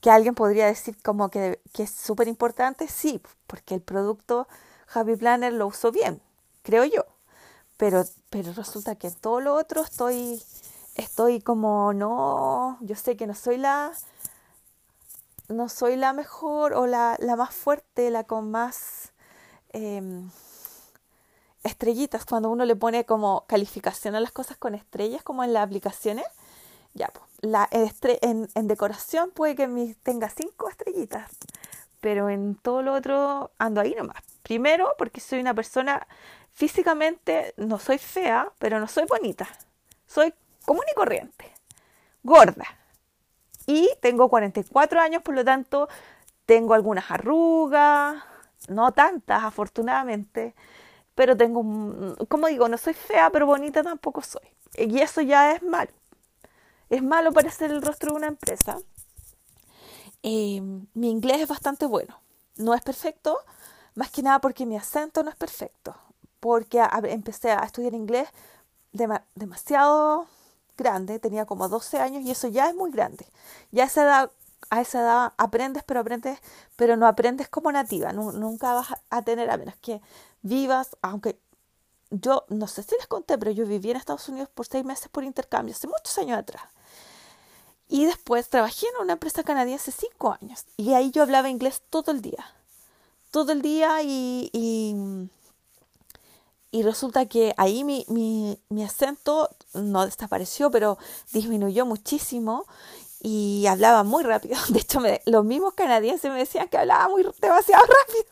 S1: Que alguien podría decir como que, es súper importante, sí, porque el producto Happy Planner lo uso bien, creo yo. Pero, pero resulta que en todo lo otro estoy, estoy como, no, yo sé que no soy la, no soy la mejor o la, la más fuerte, la con más em, estrellitas, cuando uno le pone como calificación a las cosas con estrellas, como en las aplicaciones ya, la, en, decoración puede que tenga cinco estrellitas, pero en todo lo otro ando ahí nomás. Primero, porque soy una persona físicamente, no soy fea, pero no soy bonita. Soy común y corriente, gorda. Y tengo 44 años, por lo tanto, tengo algunas arrugas, no tantas, afortunadamente, pero tengo, como digo, no soy fea, pero bonita tampoco soy. Y eso ya es malo es malo para el rostro de una empresa. Eh, mi inglés es bastante bueno. No es perfecto, más que nada porque mi acento no es perfecto. porque empecé a estudiar inglés demasiado grande, tenía como 12 años y eso ya es muy grande. Ya a esa edad, a esa edad aprendes, pero aprendes, pero no aprendes como nativa, nunca vas a tener, a menos que vivas, aunque yo no sé si les conté, pero yo viví en Estados Unidos por seis meses por intercambio, hace muchos años atrás. Y después trabajé en una empresa canadiense cinco años. Y ahí yo hablaba inglés todo el día. Todo el día y, y, resulta que ahí mi, mi, mi, acento no desapareció, pero disminuyó muchísimo y hablaba muy rápido. [laughs] De hecho, los mismos canadienses me decían que hablaba muy demasiado [laughs] rápido,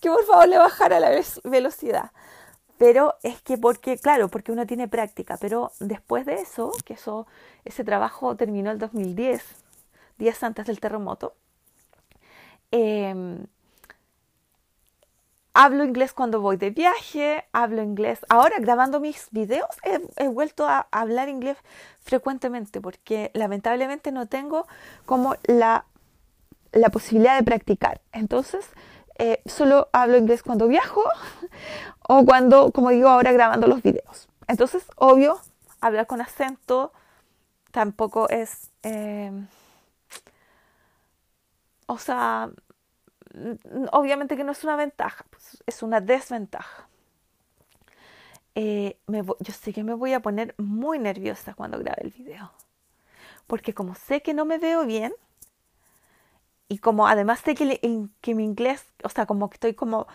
S1: que por favor le bajara la velocidad. Pero es que porque, claro, porque uno tiene práctica, pero después de eso, que eso, ese trabajo terminó el 2010, días antes del terremoto, em, hablo inglés cuando voy de viaje, hablo inglés. Ahora grabando mis videos he, vuelto a hablar inglés frecuentemente porque lamentablemente no tengo como la, la posibilidad de practicar. Entonces, eh, solo hablo inglés cuando viajo o cuando, como digo ahora, grabando los videos. Entonces, obvio, hablar con acento tampoco es, em, o sea, obviamente que no es una ventaja, pues, es una desventaja. Eh, yo sé que me voy a poner muy nerviosa cuando grabe el video, porque como sé que no me veo bien, y como además sé que, mi inglés, o sea, como que estoy como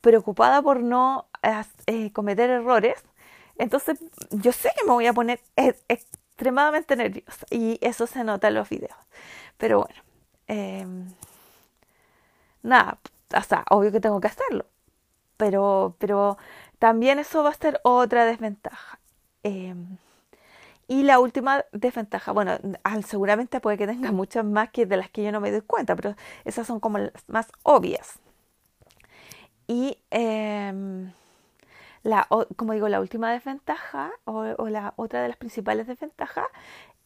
S1: preocupada por no eh, cometer errores, entonces yo sé que me voy a poner e, extremadamente nerviosa y eso se nota en los videos. Pero bueno, em, nada, o sea, obvio que tengo que hacerlo, pero, pero también eso va a ser otra desventaja. Y la última desventaja, bueno, seguramente puede que tenga [laughs] muchas más que de las que yo no me doy cuenta, pero esas son como las más obvias. Y em, la, como digo, la última desventaja o, la otra de las principales desventajas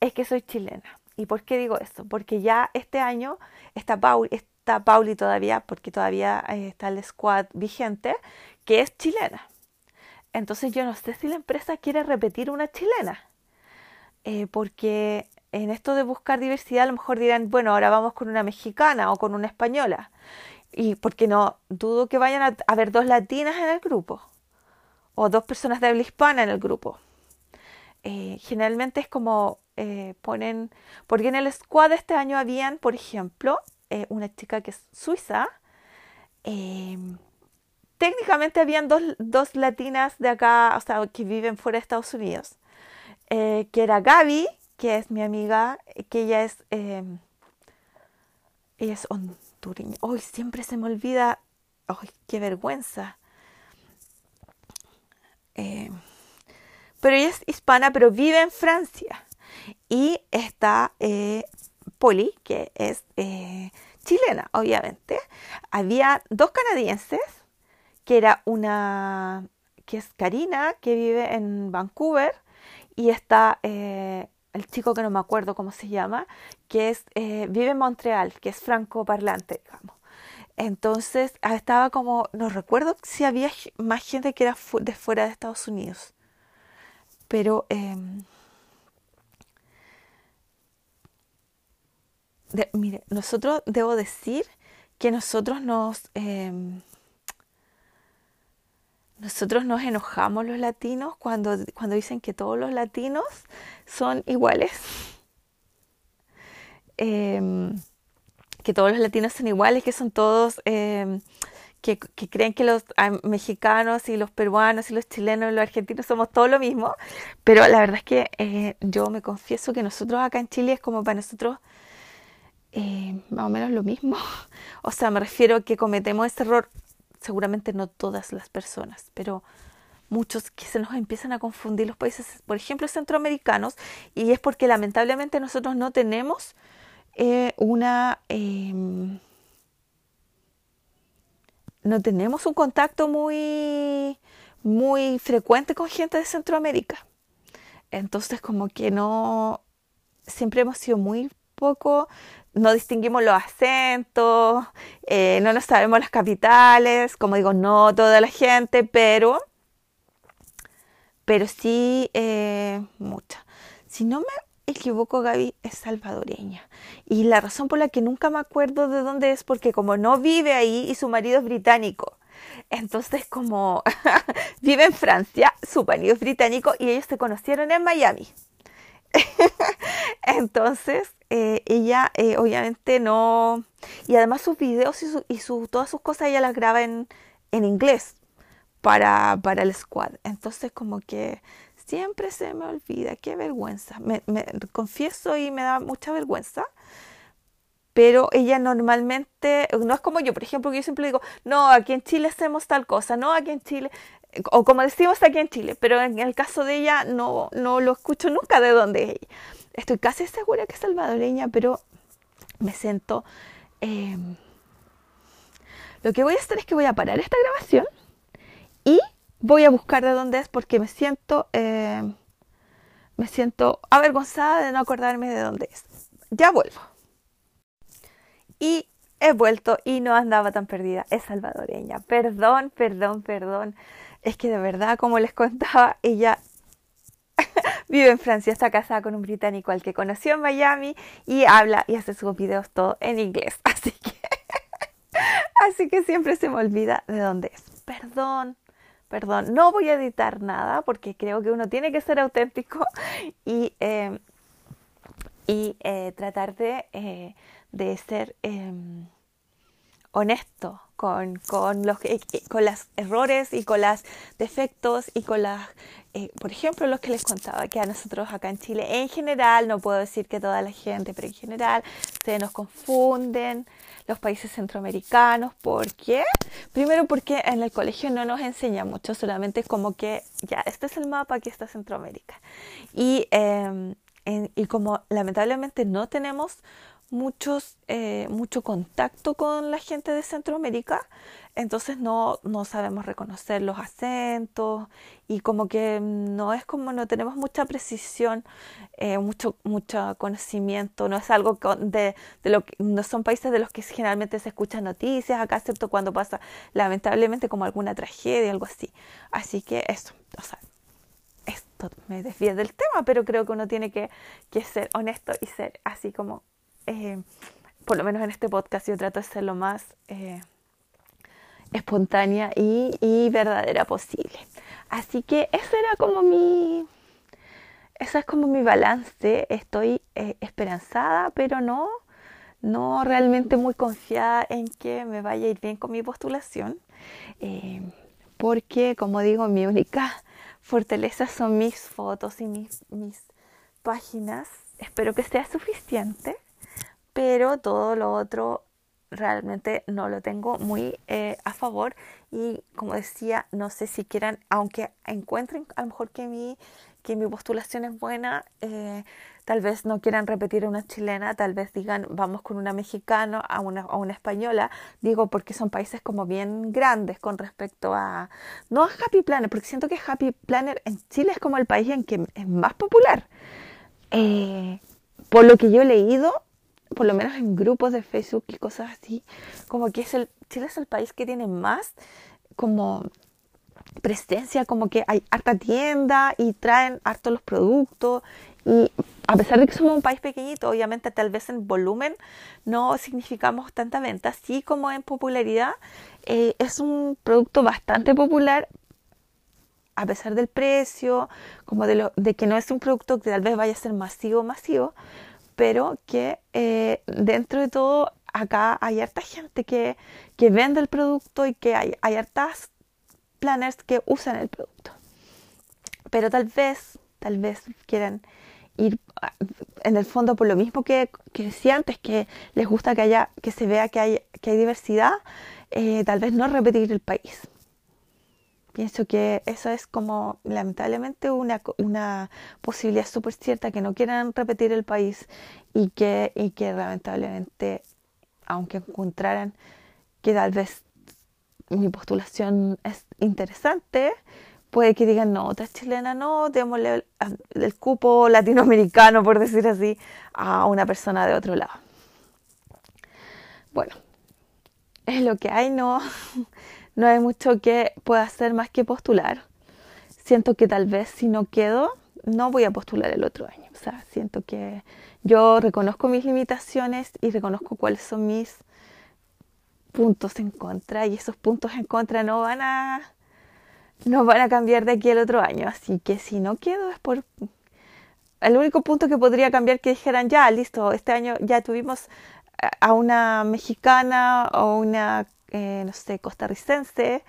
S1: es que soy chilena. ¿Y por qué digo esto? Porque ya este año está, Pauli, está Pauli todavía, porque todavía eh, está el squad vigente, que es chilena. Entonces yo no sé si la empresa quiere repetir una chilena. Eh, porque en esto de buscar diversidad a lo mejor dirán, bueno, ahora vamos con una mexicana o con una española. Y porque no dudo que vayan a haber dos latinas en el grupo o dos personas de habla hispana en el grupo. Eh, generalmente es como eh, ponen, porque en el squad este año habían, por ejemplo, una chica que es suiza, técnicamente habían dos, dos, latinas de acá, o sea, que viven fuera de Estados Unidos. Eh, que era Gaby, que es mi amiga, que ella es, eh, ella es hondureña. Hoy siempre se me olvida, ¡ay, qué vergüenza! Eh, pero ella es hispana, pero vive en Francia. Y está Polly, que es chilena, obviamente. Había dos canadienses, que era una, que es Karina, que vive en Vancouver, y está eh, el chico que no me acuerdo cómo se llama, que es, eh, vive en Montreal, que es francoparlante, digamos. Entonces ah, estaba como, no recuerdo si había más gente que era de fuera de Estados Unidos, pero em, mire, nosotros debo decir que nosotros nos em, nosotros nos enojamos los latinos cuando, cuando dicen que todos los latinos son iguales. Em, que todos los latinos son iguales, que son todos, em, que, creen que los mexicanos y los peruanos y los chilenos y los argentinos somos todo lo mismo. Pero la verdad es que eh, yo me confieso que nosotros acá en Chile es como para nosotros eh, más o menos lo mismo. [laughs] O sea, me refiero a que cometemos ese error seguramente no todas las personas, pero muchos que se nos empiezan a confundir los países, por ejemplo, centroamericanos, y es porque lamentablemente nosotros no tenemos eh, una... Em, no tenemos un contacto muy, muy frecuente con gente de Centroamérica. Entonces, como que no, siempre hemos sido muy poco no distinguimos los acentos, eh, no nos sabemos las capitales, como digo, no toda la gente, pero pero sí eh, mucha. Si no me equivoco, Gaby es salvadoreña. Y la razón por la que nunca me acuerdo de dónde es, porque como no vive ahí y su marido es británico. Entonces, como [laughs] vive en Francia, su marido es británico y ellos se conocieron en Miami. [laughs] Entonces, eh, ella eh, obviamente no... Y además sus videos y, y su, todas sus cosas ella las graba en, en inglés para, para el squad. Entonces, como que siempre se me olvida, qué vergüenza. Me, confieso y me da mucha vergüenza. Pero ella normalmente, no es como yo, por ejemplo, que yo siempre digo, no, aquí en Chile hacemos tal cosa, no, aquí en Chile, o como decimos aquí en Chile, pero en el caso de ella no, no lo escucho nunca de dónde es. Estoy casi segura que es salvadoreña, pero me siento... Em, lo que voy a hacer es que voy a parar esta grabación y voy a buscar de dónde es porque me siento, eh, me siento avergonzada de no acordarme de dónde es. Ya vuelvo. Y he vuelto y no andaba tan perdida. Es salvadoreña. Perdón, perdón, perdón. Es que de verdad, como les contaba, ella [laughs] vive en Francia, está casada con un británico al que conoció en Miami y habla y hace sus videos todo en inglés. [laughs] Así que, [laughs] así que siempre se me olvida de dónde es. Perdón, perdón, no voy a editar nada porque creo que uno tiene que ser auténtico y, em, y eh, tratar de, eh, de ser em, honesto con, con, los, con los errores y con los defectos y con las, eh, por ejemplo, los que les contaba que a nosotros acá en Chile, en general, no puedo decir que toda la gente, pero en general se nos confunden los países centroamericanos. ¿Por qué? Primero porque en el colegio no nos enseña mucho, solamente como que ya, este es el mapa, aquí está Centroamérica. Y, em, y como lamentablemente no tenemos muchos, eh, mucho contacto con la gente de Centroamérica, entonces no, no sabemos reconocer los acentos y como que no es como no tenemos mucha precisión, eh, mucho, mucho conocimiento, no es algo de, de, lo que no son países de los que generalmente se escuchan noticias, acá excepto cuando pasa lamentablemente como alguna tragedia, algo así. Así que eso, o sea, esto me desvía del tema, pero creo que uno tiene que, que ser honesto y ser así como eh, por lo menos en este podcast yo trato de ser lo más eh, espontánea y, verdadera posible. Así que eso era como mi, eso es como mi balance. Estoy eh, esperanzada, pero no, no realmente muy confiada en que me vaya a ir bien con mi postulación. porque, como digo, mi única fortaleza son mis fotos y mis, mis páginas. Espero que sea suficiente pero todo lo otro realmente no lo tengo muy eh, a favor y como decía, no sé si quieran, aunque encuentren a lo mejor que mi, que mi postulación es buena, eh, tal vez no quieran repetir una chilena, tal vez digan vamos con una mexicana a una, a una española, digo porque son países como bien grandes con respecto a, no a Happy Planner, porque siento que Happy Planner en Chile es como el país en que es más popular. Eh, por lo que yo he leído, por lo menos en grupos de Facebook y cosas así, como que es el, Chile es el país que tiene más como presencia, como que hay harta tienda y traen harto los productos y a pesar de que somos un país pequeñito, obviamente tal vez en volumen no significamos tanta venta, sí como en popularidad eh, es un producto bastante popular a pesar del precio, como de, lo, de que no es un producto que tal vez vaya a ser masivo, masivo, pero que eh, dentro de todo acá hay harta gente que, que vende el producto y que hay, hay hartas planners que usan el producto. Pero tal vez, tal vez quieran ir en el fondo por lo mismo que, que decía antes, que les gusta que haya, que se vea que hay, que hay diversidad, eh, tal vez no repetir el país. Pienso que eso es como lamentablemente una, una posibilidad súper cierta que no quieran repetir el país y que, y que lamentablemente, aunque encontraran que tal vez mi postulación es interesante, puede que digan, no, otra chilena no, démosle el, el, cupo latinoamericano, por decir así, a una persona de otro lado. Bueno, es lo que hay, no, [laughs] no hay mucho que pueda hacer más que postular. siento que tal vez si no quedo, no voy a postular el otro año. O sea, siento que yo reconozco mis limitaciones y reconozco cuáles son mis puntos en contra y esos puntos en contra no van a no van a cambiar de aquí al otro año. Así que si no quedo es por el único punto que podría cambiar que dijeran ya, listo, este año ya tuvimos a una mexicana o una, eh, no sé, costarricense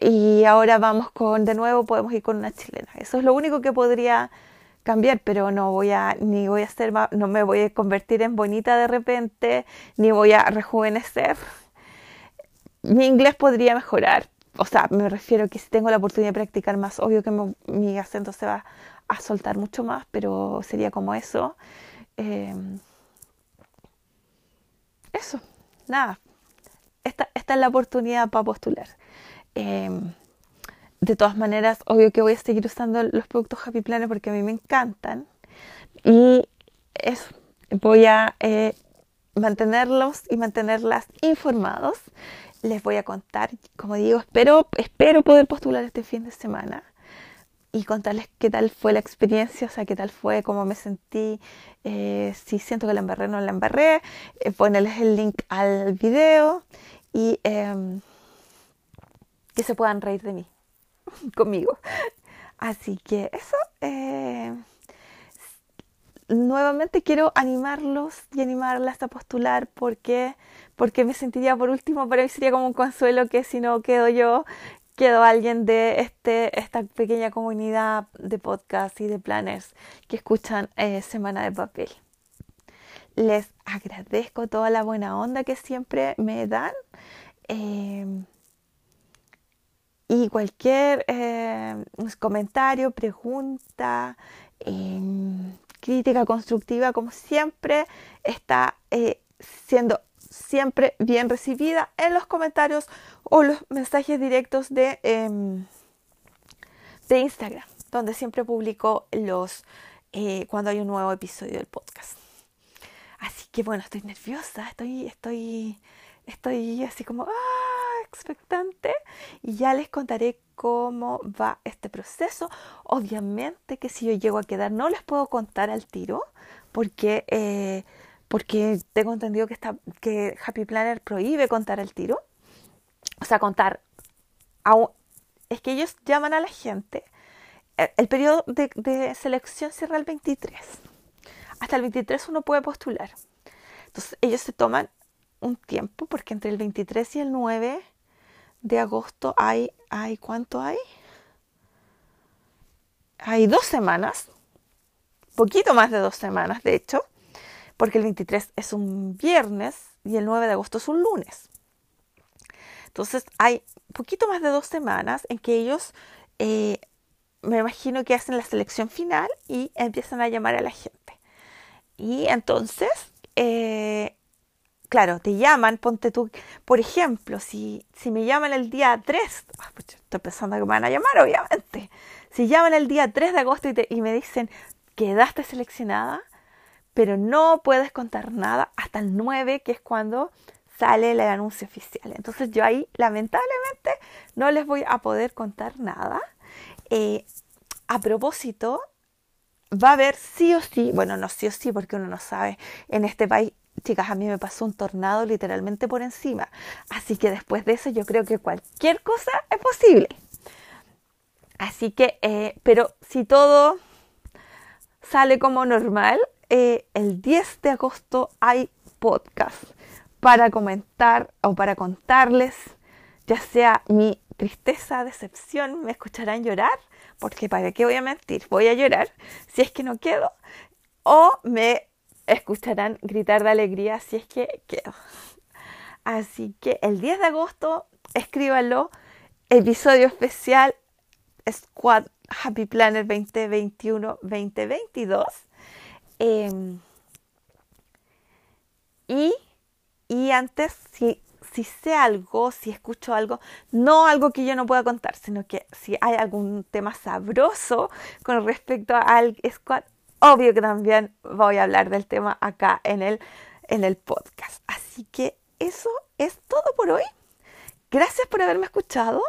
S1: y ahora vamos con, de nuevo podemos ir con una chilena. Eso es lo único que podría cambiar, pero no voy a, ni voy a ser, no me voy a convertir en bonita de repente, ni voy a rejuvenecer. Mi inglés podría mejorar, o sea, me refiero que si tengo la oportunidad de practicar más, obvio que mi acento se va a soltar mucho más, pero sería como eso. Em, eso, nada. Esta, es la oportunidad para postular. Em, de todas maneras, obvio que voy a seguir usando los productos Happy Planner porque a mí me encantan. Y eso, voy a eh, mantenerlos y mantenerlas informados. Les voy a contar, como digo, espero, espero poder postular este fin de semana y contarles qué tal fue la experiencia, o sea, qué tal fue, cómo me sentí, eh, si siento que la embarré o no la embarré, eh, ponerles el link al video y em, que se puedan reír de mí, [laughs] conmigo. Así que eso, eh, nuevamente quiero animarlos y animarlas a postular porque, porque me sentiría por último, para mí sería como un consuelo que si no quedo yo, quedo alguien de este, esta pequeña comunidad de podcast y de planners que escuchan eh, Semana de Papel. Les agradezco toda la buena onda que siempre me dan. Eh, y cualquier eh, comentario, pregunta, em, crítica constructiva, como siempre, está eh, siendo siempre bien recibida en los comentarios o los mensajes directos de, em, de Instagram, donde siempre publico los eh, cuando hay un nuevo episodio del podcast. Así que bueno, estoy nerviosa, estoy, estoy, estoy así como, ¡ah! expectante y ya les contaré cómo va este proceso. Obviamente que si yo llego a quedar no les puedo contar al tiro porque, eh, porque tengo entendido que, está, que Happy Planner prohíbe contar al tiro. O sea, contar. es que ellos llaman a la gente. El, el periodo de, de selección cierra el 23. Hasta el 23 uno puede postular. Entonces ellos se toman un tiempo, porque entre el 23 y el 9 de agosto hay, hay ¿cuánto hay? Hay dos semanas, poquito más de dos semanas, de hecho, porque el 23 es un viernes y el 9 de agosto es un lunes. Entonces hay poquito más de dos semanas en que ellos, eh, me imagino que hacen la selección final y empiezan a llamar a la gente. Y entonces eh, claro, te llaman, ponte tú, por ejemplo, si, si me llaman el día 3, ah, estoy pensando que me van a llamar, obviamente. Si llaman el día 3 de agosto y, y me dicen, quedaste seleccionada, pero no puedes contar nada hasta el 9, que es cuando sale el anuncio oficial. Entonces yo ahí, lamentablemente, no les voy a poder contar nada. Eh, a propósito, va a haber sí o sí, bueno, no sí o sí, porque uno no sabe, en este país chicas, a mí me pasó un tornado literalmente por encima. Así que después de eso yo creo que cualquier cosa es posible. Así que, eh, pero si todo sale como normal, eh, el 10 de agosto hay podcast para comentar o para contarles, ya sea mi tristeza, decepción, me escucharán llorar, porque para qué voy a mentir, voy a llorar si es que no quedo, o me escucharán gritar de alegría si es que quedo. Así que el 10 de agosto, escríbanlo, episodio especial Squad Happy Planner 2021-2022. Em, y, y antes, si, si sé algo, si escucho algo, no algo que yo no pueda contar, sino que si hay algún tema sabroso con respecto al squad, obvio que también voy a hablar del tema acá en el, en el podcast. Así que eso es todo por hoy. Gracias por haberme escuchado.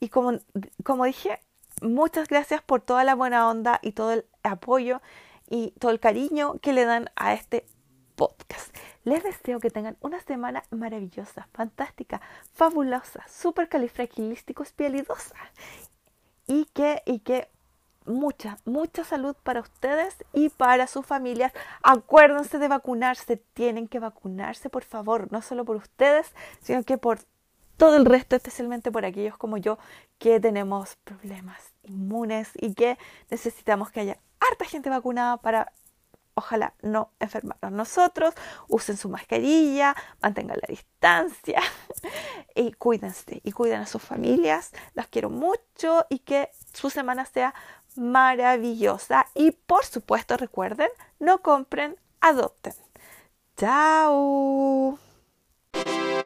S1: Y como, como dije muchas gracias por toda la buena onda y todo el apoyo y todo el cariño que le dan a este podcast. Les deseo que tengan una semana maravillosa, fantástica, fabulosa, súper califragilístico, espialidosa y que, y que mucha, mucha salud para ustedes y para sus familias. Acuérdense de vacunarse, tienen que vacunarse, por favor, no solo por ustedes, sino que por todo el resto, especialmente por aquellos como yo que tenemos problemas inmunes y que necesitamos que haya harta gente vacunada para ojalá no enfermarnos nosotros, usen su mascarilla, mantengan la distancia [laughs] y cuídense y cuiden a sus familias. Las quiero mucho y que su semana sea maravillosa. Y por supuesto recuerden, no compren, adopten. Chao.